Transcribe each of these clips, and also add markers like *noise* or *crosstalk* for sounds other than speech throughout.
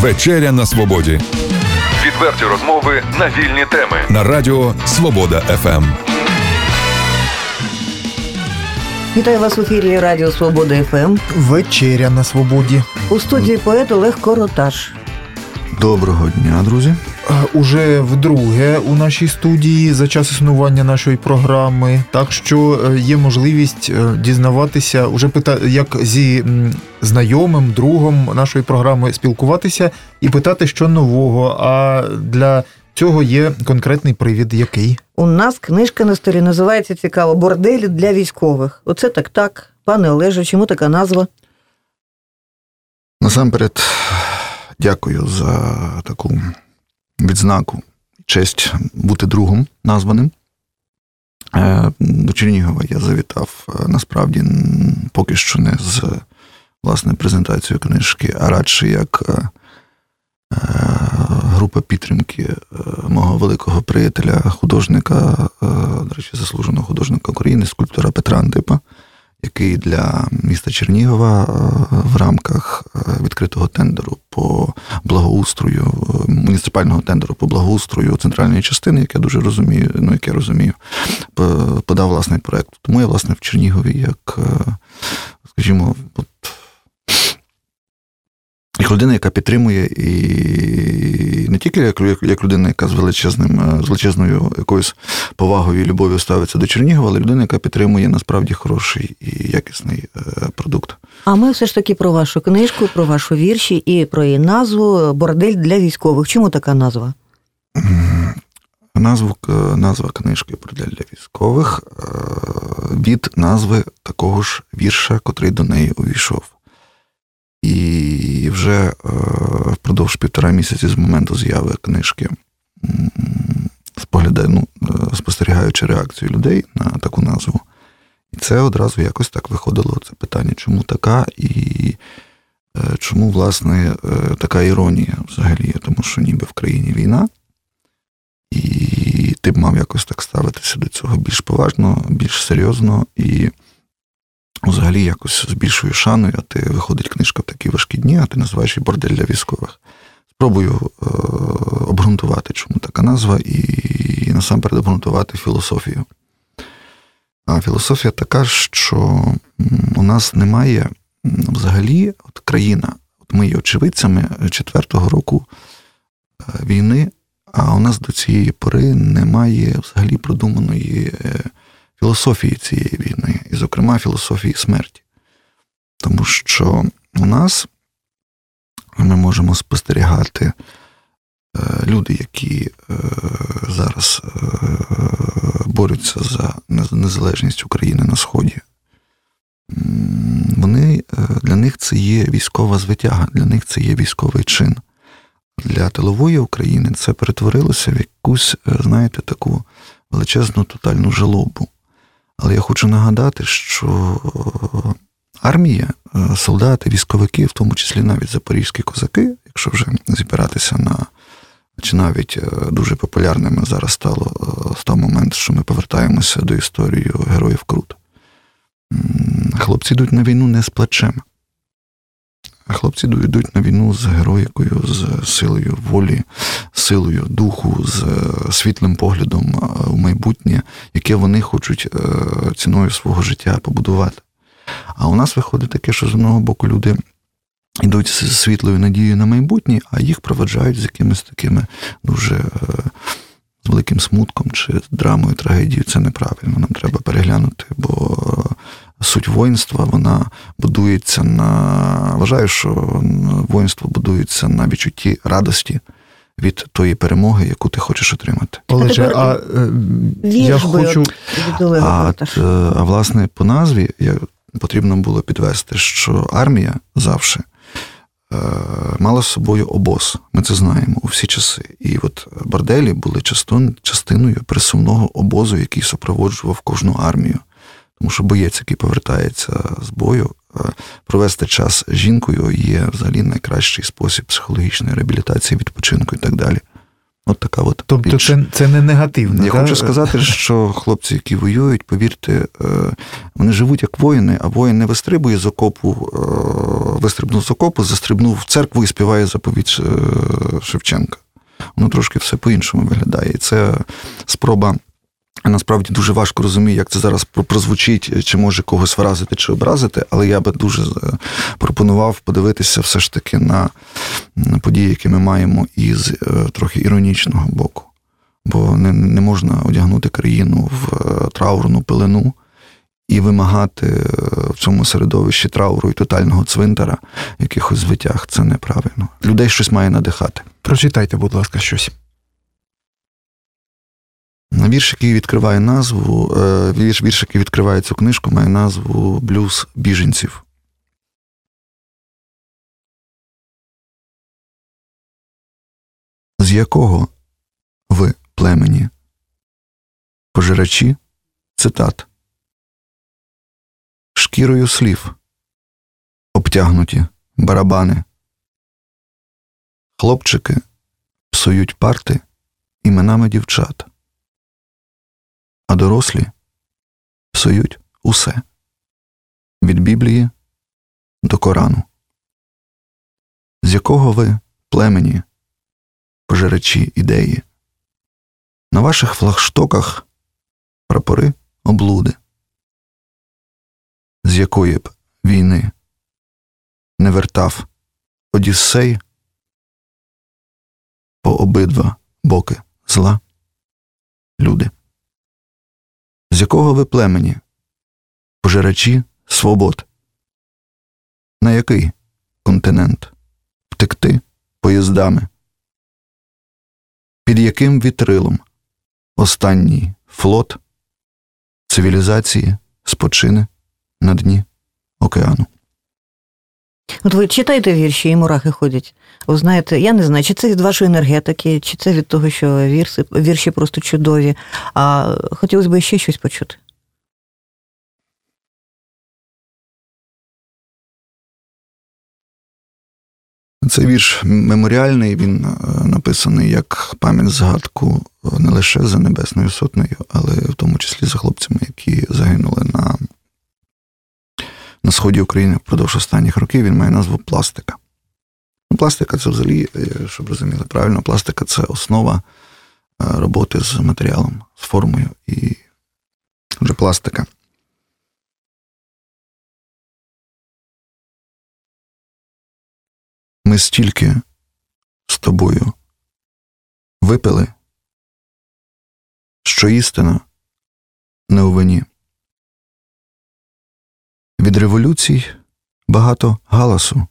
Вечеря на свободі. Відверті розмови на вільні теми. На радіо Свобода ФМ. Вітаю вас в ефірі Радіо Свобода ФМ. Вечеря на свободі. У студії поет Олег Короташ. Доброго дня, друзі. Е, Уже вдруге у нашій студії за час існування нашої програми. Так що е, є можливість е, дізнаватися, уже пита, як зі знайомим, другом нашої програми спілкуватися і питати, що нового. А для цього є конкретний привід, який. У нас книжка на столі називається цікаво Борделі для військових. Оце так так. Пане Олеже, чому така назва? Насамперед, дякую за таку відзнаку, честь бути другом названим. Е, До Чернігова я завітав е, насправді поки що не з власне презентацією книжки, а радше як е, група підтримки мого великого приятеля, художника, до речі, заслуженого художника України, скульптора Петра Антипа, який для міста Чернігова е, в рамках е, відкритого тендеру по благоустрою, е, муніципального тендеру по благоустрою центральної частини, яке дуже розумію, ну яке розумію, подав власний проект. Тому я, власне, в Чернігові, як, скажімо, як людина, яка підтримує, і не тільки як, як, як людина, яка з величезним, е, з величезною якоюсь повагою і любов'ю ставиться до Чернігова, але людина, яка підтримує насправді хороший і якісний е, продукт. А ми все ж таки про вашу книжку, про вашу вірші і про її назву Бордель для військових. Чому така назва? Назву, назва книжки «Бордель для військових е, від назви такого ж вірша, котрий до неї увійшов. І вже е, впродовж півтора місяці з моменту з'яви книжки, споглядаю, ну, е, спостерігаючи реакцію людей на таку назву. І це одразу якось так виходило це питання, чому така, і е, чому, власне, така іронія взагалі, тому що ніби в країні війна, і ти б мав якось так ставитися до цього більш поважно, більш серйозно і взагалі якось з більшою шаною, а ти виходить книжка в такі важкі дні, а ти називаєш її бордель для військових. Спробую е- обґрунтувати, чому така назва, і насамперед обґрунтувати філософію. А філософія така, що у нас немає взагалі от країна, от ми є очевидцями четвертого року е, війни, а у нас до цієї пори немає взагалі продуманої е, філософії цієї війни, і, зокрема, філософії смерті. Тому що у нас ми можемо спостерігати е, люди, які е, зараз е, борються за незалежність України на Сході. Вони для них це є військова звитяга, для них це є військовий чин. Для тилової України це перетворилося в якусь, знаєте, таку величезну тотальну жалобу. Але я хочу нагадати, що армія, е, солдати, військовики, в тому числі навіть запорізькі козаки, якщо вже зібиратися на чи навіть е, дуже популярними зараз стало в став момент, що ми повертаємося до історії героїв Крут. Хлопці йдуть на війну не з плечем. А хлопці йдуть на війну з героїкою, з силою волі, силою духу, з е, світлим поглядом е, у майбутнє, яке вони хочуть е, ціною свого життя побудувати. А у нас виходить таке, що з одного боку люди йдуть з світлою надією на майбутнє, а їх проведжають з якимись такими дуже е, великим смутком чи драмою, трагедією. Це неправильно. Нам треба переглянути, бо е, суть воїнства вона будується на. Вважаю, що воїнство будується на відчутті радості від тої перемоги, яку ти хочеш отримати. Олеже, а, е, я хочу. А, а власне, по назві я, потрібно було підвести, що армія завжди мала з собою обоз. Ми це знаємо у всі часи. І от борделі були частин, частиною присувного обозу, який супроводжував кожну армію. Тому що боєць, який повертається з бою, е, провести час з жінкою є взагалі найкращий спосіб психологічної реабілітації, відпочинку і так далі. От така от. Тобто більш- це, це не негативно. Я да? хочу сказати, що хлопці, які воюють, повірте, е, вони живуть як воїни, а воїн не вистрибує з окопу, е, вистрибнув з окопу, застрибнув в церкву і співає заповідь е, Шевченка. Воно трошки все по-іншому виглядає. І це спроба. Насправді дуже важко розумію, як це зараз прозвучить, чи може когось вразити чи образити, але я би дуже е, пропонував подивитися все ж таки на, події, які ми маємо із е, трохи іронічного боку бо не, не можна одягнути країну в е, траурну пелену і вимагати е, в цьому середовищі трауру і тотального цвинтара якихось звитяг. Це неправильно. Людей щось має надихати. Прочитайте, будь ласка, щось. Вірш, який відкриває назву, е, вірш, вірш, який відкриває цю книжку, має назву Блюз біженців. З якого ви племені? Пожирачі цитат. Шкірою слів. Обтягнуті барабани. Хлопчики псують парти іменами дівчат а дорослі псують усе від Біблії до Корану. З якого ви племені, пожирачі ідеї? На ваших флагштоках прапори облуди, з якої б війни не вертав Одіссей по обидва боки зла люди якого ви племені? Пожирачі свобод. На який континент? Втекти поїздами? Під яким вітрилом останній флот цивілізації спочине на дні океану? От ви читаєте вірші і мурахи ходять. Ви знаєте, я не знаю, чи це від вашої енергетики, чи це від того, що вірси, вірші просто чудові. А хотілося б ще щось почути. Цей вірш меморіальний, він е, написаний як пам'ять згадку е, не лише за Небесною Сотнею, але в тому числі за хлопцями, які загинули на, на сході України впродовж останніх років. Він має назву Пластика. Ну, Пластика це взагалі, е, щоб розуміли правильно, пластика це основа е, роботи з матеріалом, з формою і вже пластика. Ми стільки з тобою випили, що істина не у вині. Від революцій багато галасу,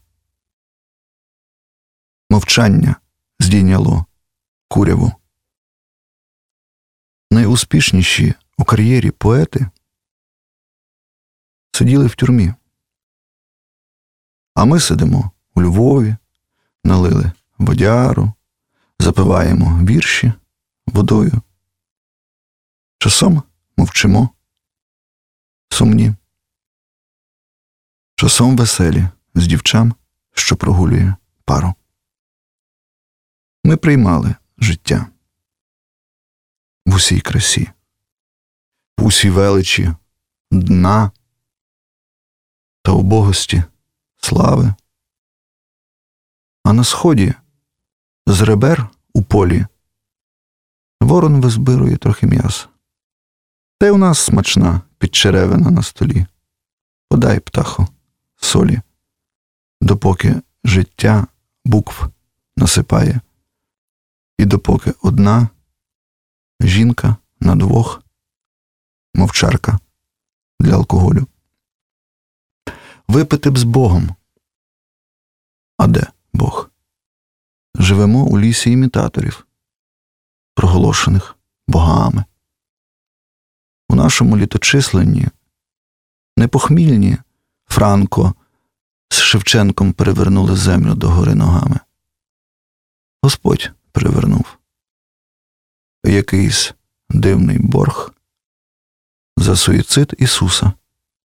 мовчання здійняло куряву. Найуспішніші у кар'єрі поети сиділи в тюрмі, а ми сидимо у Львові, налили водяру, запиваємо вірші водою. Часом мовчимо, сумні, часом веселі з дівчам, що прогулює пару. Ми приймали життя в усій красі, в усій величі дна та убогості слави. А на сході з ребер у полі ворон визбирує трохи м'яса. Та й у нас смачна підчеревина на столі. Подай, птаху, солі, допоки життя букв насипає, і допоки одна жінка на двох мовчарка для алкоголю. Випити б з Богом. А де Бог? Живемо у лісі імітаторів, проголошених богами. У нашому літочисленні непохмільні Франко з Шевченком перевернули землю догори ногами. Господь перевернув. Якийсь дивний борг за суїцид Ісуса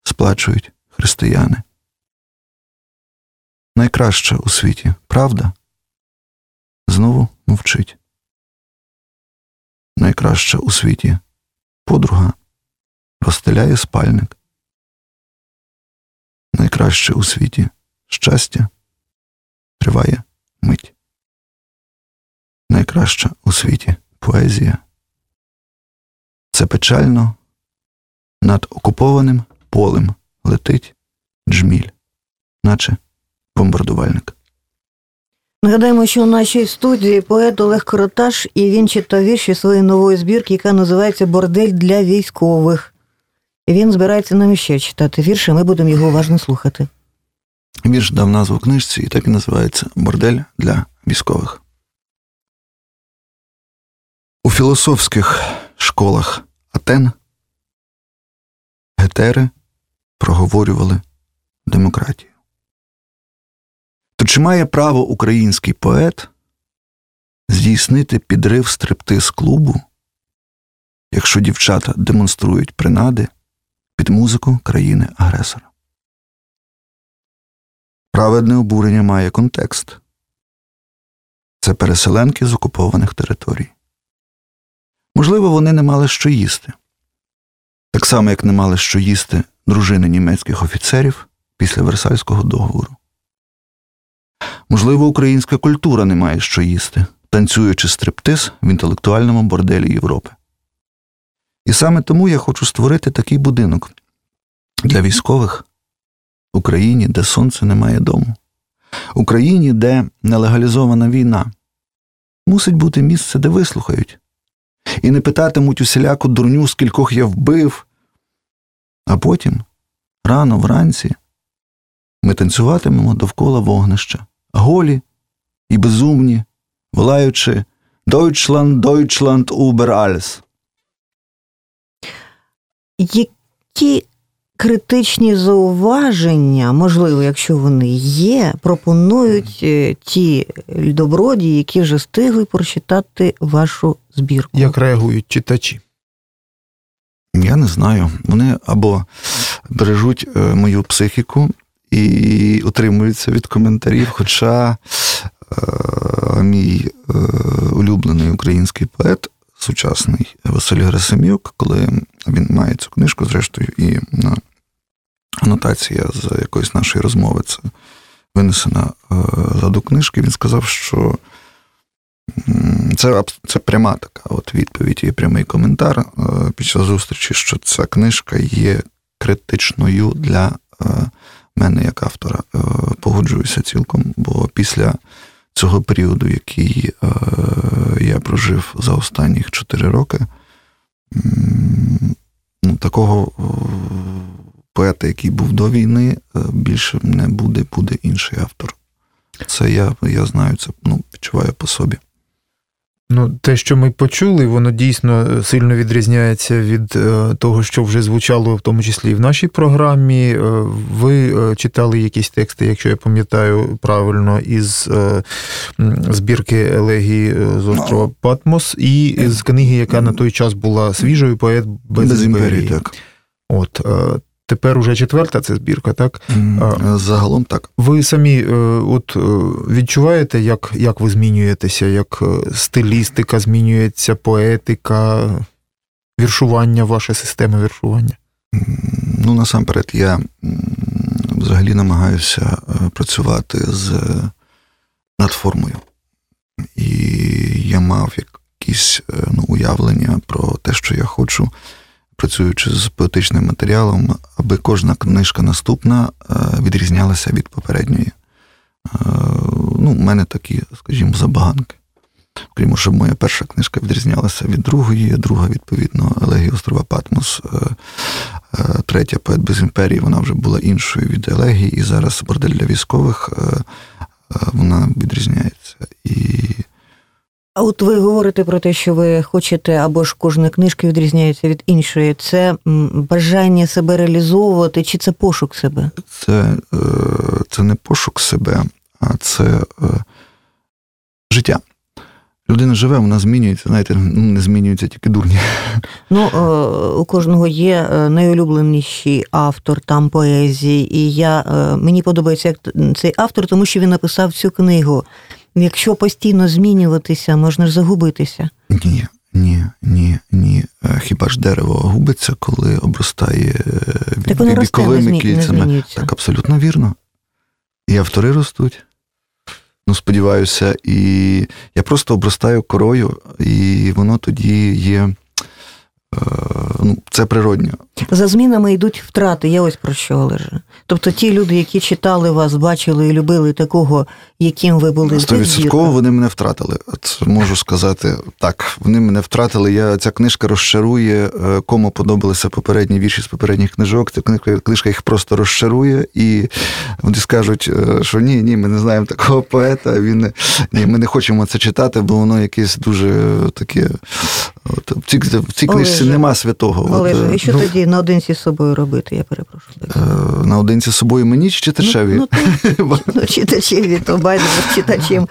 сплачують християни. Найкраща у світі правда знову мовчить. найкраща у світі подруга розстеляє спальник. Найкраще у світі щастя триває мить. Найкраща у світі поезія. Це печально над окупованим полем летить джміль, наче бомбардувальник. Нагадаємо, що у нашій студії поет Олег Короташ, і він читав вірші своєї нової збірки, яка називається Бордель для військових. Він збирається нам іще читати вірші, ми будемо його уважно слухати. Вірш дав назву книжці, і так і називається Бордель для військових. У філософських школах Атен гетери проговорювали демократію. То чи має право український поет здійснити підрив стриптиз клубу, якщо дівчата демонструють принади під музику країни-агресора? Праведне обурення має контекст це переселенки з окупованих територій. Можливо, вони не мали що їсти, так само, як не мали що їсти дружини німецьких офіцерів після Версальського договору. Можливо, українська культура не має що їсти, танцюючи стриптиз в інтелектуальному борделі Європи. І саме тому я хочу створити такий будинок для військових в Україні, де сонце не має дому, Україні, де нелегалізована війна. Мусить бути місце, де вислухають, і не питатимуть усіляку дурню, скількох я вбив. А потім, рано вранці, ми танцюватимемо довкола вогнища, голі і безумні, волаючи Deutschland, Deutschland über alles. Які критичні зауваження, можливо, якщо вони є, пропонують е, ті добродії, які вже встигли прочитати вашу збірку? Як реагують читачі? Я не знаю. Вони або бережуть е, мою психіку і утримуються від коментарів. Хоча е, мій е, улюблений український поет, сучасний Василь Герасим'юк, коли він має цю книжку, зрештою, і анотація з якоїсь нашої розмови це винесена е, ззаду книжки, він сказав, що це це пряма така от відповідь і прямий коментар е, під час зустрічі, що ця книжка є критичною для е, мене як автора. Погоджуюся цілком, бо після цього періоду, який я прожив за останніх 4 роки, ну, такого поета, який був до війни, е, більше не буде, буде інший автор. Це я я знаю, це ну, відчуваю по собі. Ну, те, що ми почули, воно дійсно сильно відрізняється від е, того, що вже звучало, в тому числі і в нашій програмі. Е, ви читали якісь тексти, якщо я пам'ятаю правильно, із збірки елегії з острова ну, Патмос, і з книги, яка на той час була свіжою, поет без, без імперії. імперії. Так. От Тепер уже четверта це збірка, так? Загалом так. Ви самі е, от е, відчуваєте, як як ви змінюєтеся, як е, стилістика змінюється, поетика, віршування, ваша система віршування? Ну, насамперед, я взагалі намагаюся працювати з надформою. І я мав якісь ну, уявлення про те, що я хочу працюючи з поетичним матеріалом, аби кожна книжка наступна е, відрізнялася від попередньої. Е, ну, У мене такі, скажімо, забаганки. Крім, щоб моя перша книжка відрізнялася від другої, друга, відповідно, Елегія острова Патмос, е, третя поет без імперії, вона вже була іншою від Елегії, і зараз бордель для військових вона відрізняється. І а от ви говорите про те, що ви хочете, або ж кожна книжка відрізняється від іншої. Це бажання себе реалізовувати, чи це пошук себе? Це е, це не пошук себе, а це е, життя. Людина живе, вона змінюється, знаєте, ну, не змінюється тільки дурні. *laughs* Ну, е, у кожного є найулюбленіший автор там поезії, і я мені подобається як цей автор, тому що він написав цю книгу. Якщо постійно змінюватися, можна ж загубитися. Ні, ні, ні, ні. Е, Хіба ж дерево губиться, коли обростає е, Так воно віковими росте, кільцями? Не Так, абсолютно вірно. І автори ростуть. Ну, сподіваюся, і я просто обростаю корою, і воно тоді є. Е, Ну, це природньо. За змінами йдуть втрати, я ось про що Олеже. Тобто ті люди, які читали вас, бачили і любили такого, яким ви були. Стовідсотково вони мене втратили. От можу сказати так. Вони мене втратили. Я ця книжка розчарує. е, Кому подобалися попередні вірші з попередніх книжок. Ця книжка, книжка їх просто розчарує, і вони скажуть, е, що ні, ні, ми не знаємо такого поета. Він ні, ми не хочемо це читати, бо воно якесь дуже таке. От, в цій, в цій книжці Олеже, нема святого. Олеже, і що ну, тоді наодинці з собою робити? Я перепрошую. е, наодинці з собою мені чи читачеві? Ну, ну, *laughs* ну, читачеві, то байдуже читачем.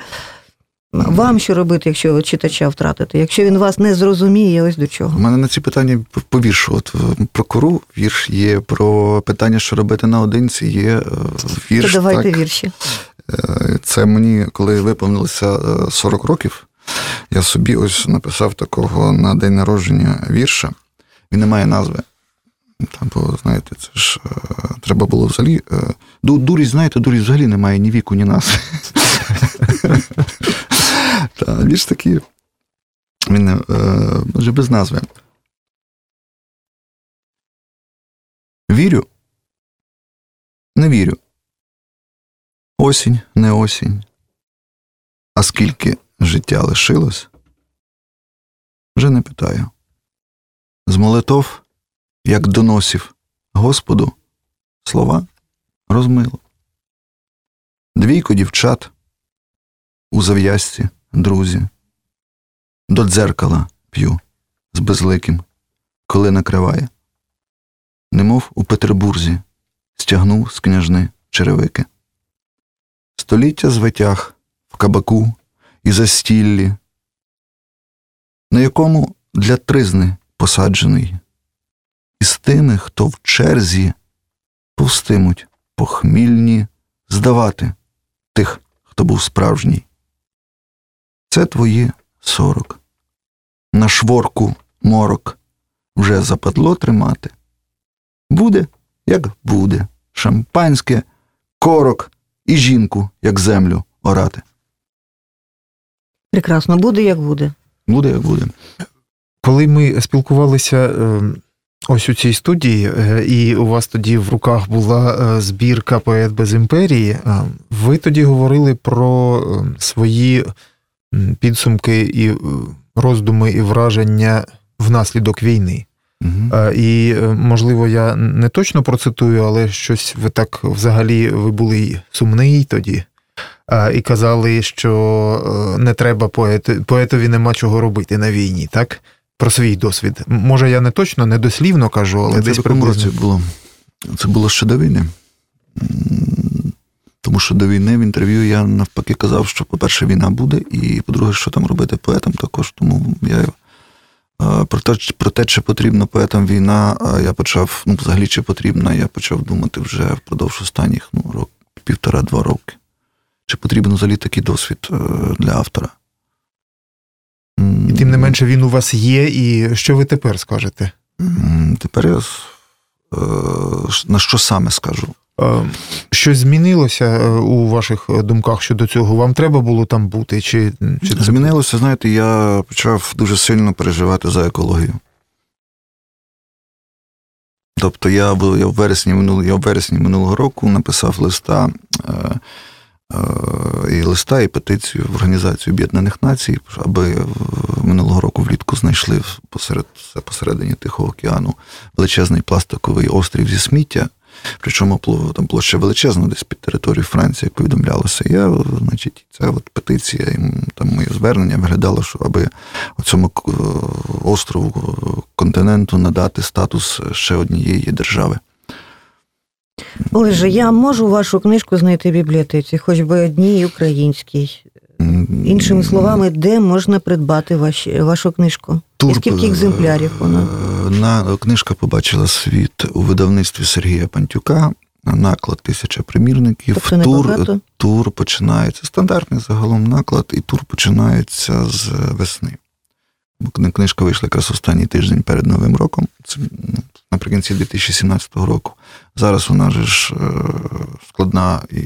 Вам що робити, якщо ви читача втратите? Якщо він вас не зрозуміє, ось до чого. У мене на ці питання по- віршу. От е, про кору вірш є, про питання, що робити наодинці, є е, То давайте так. вірші. Це мені, коли виповнилося е, 40 років, я собі ось написав такого на день народження вірша. Він не має назви. Там, бо, знаєте, це ж е, треба було взагалі. е, ду- Дурість, знаєте, дурість взагалі немає ні віку, ні назви. *laughs* Та, Вірш такий. Він е, вже без назви. Вірю. Не вірю. Осінь, не осінь. А скільки життя лишилось? Вже не питаю. З молитов, як доносів Господу, слова розмило. Двійко дівчат у зав'язці, друзі. До дзеркала п'ю з безликим, коли накриває. Немов у Петербурзі стягнув з княжни черевики. Століття звитяг в кабаку і застіллі, на якому для тризни посаджений, і з тими, хто в черзі повстимуть похмільні здавати тих, хто був справжній. Це твої сорок. На шворку морок вже западло тримати. Буде, як буде, шампанське, корок і жінку, як землю орати. Прекрасно, буде як буде. Буде, як буде. Коли ми спілкувалися е, ось у цій студії, е, і у вас тоді в руках була е, збірка Поет без імперії, ви тоді говорили про свої підсумки і роздуми і враження внаслідок війни. Угу. І, можливо, я не точно процитую, але щось ви так взагалі ви були сумний тоді. І казали, що е, не треба поету, поетові нема чого робити на війні, так? Про свій досвід. Може, я не точно, не дослівно кажу, але це десь приблизно. було. Це було ще до війни. Тому що до війни в інтерв'ю я навпаки казав, що, по-перше, війна буде, і по-друге, що там робити поетам також. Тому я е, про те, про те, чи потрібна поетам війна, е, я почав, ну, взагалі, чи потрібна, я почав думати вже впродовж останніх ну, рок, півтора-два роки. Чи потрібен взагалі такий досвід е, для автора? І тим не менше він у вас є, і що ви тепер скажете? Тепер я е, на що саме скажу? Щось змінилося е, у ваших думках щодо цього? Вам треба було там бути? Чи, чи це Змінилося, знаєте, я почав дуже сильно переживати за екологію. Тобто я, я, в вересні минулого, я в вересні минулого року написав листа е, і листа, і петицію в Організацію Об'єднаних Націй, аби е, минулого року влітку знайшли посеред, посередині Тихого океану величезний пластиковий острів зі сміття. Причому там площа величезна, десь під територією Франції, як повідомлялося. Я, значить, ця от петиція, і там моє звернення виглядало, що аби цьому острову е, континенту надати статус ще однієї держави. Олеже, я можу вашу книжку знайти в бібліотеці, хоч би одній українській. Іншими словами, де можна придбати ваші, вашу книжку? І скільки екземплярів вона? е, На книжка побачила світ у видавництві Сергія Пантюка. Наклад тисяча примірників. Тобто тур, тур починається. Стандартний загалом наклад, і тур починається з весни. Книжка вийшла якраз останній тиждень перед Новим роком, це ну, наприкінці 2017 року. Зараз вона же ж е, складна і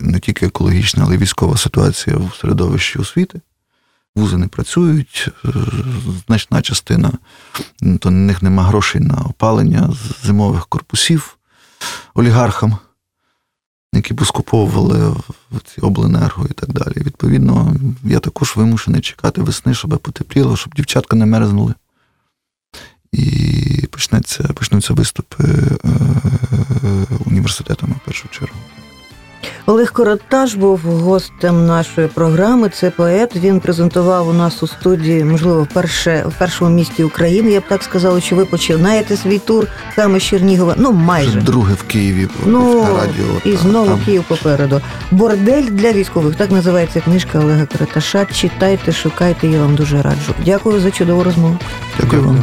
не тільки екологічна, але й військова ситуація в середовищі освіти. Вузи не працюють, е, значна частина, то на них нема грошей на опалення зимових корпусів олігархам, які поскуповували в ці обленерго і так далі. Відповідно, я також вимушений чекати весни, щоб потепліло, щоб дівчатка не мерзнули. І почнеться, почнуться виступи е, університетами в першу чергу. Олег Коротаж був гостем нашої програми. Це поет. Він презентував у нас у студії, можливо, вперше в першому місті України. Я б так сказала, що ви починаєте свій тур саме з Чернігова. Ну майже друге в Києві ну на радіо. і та, знову там. Київ попереду. Бордель для військових. Так називається книжка Олега Короташа. Читайте, шукайте. Я вам дуже раджу. Дякую за чудову розмову. Дякую вам.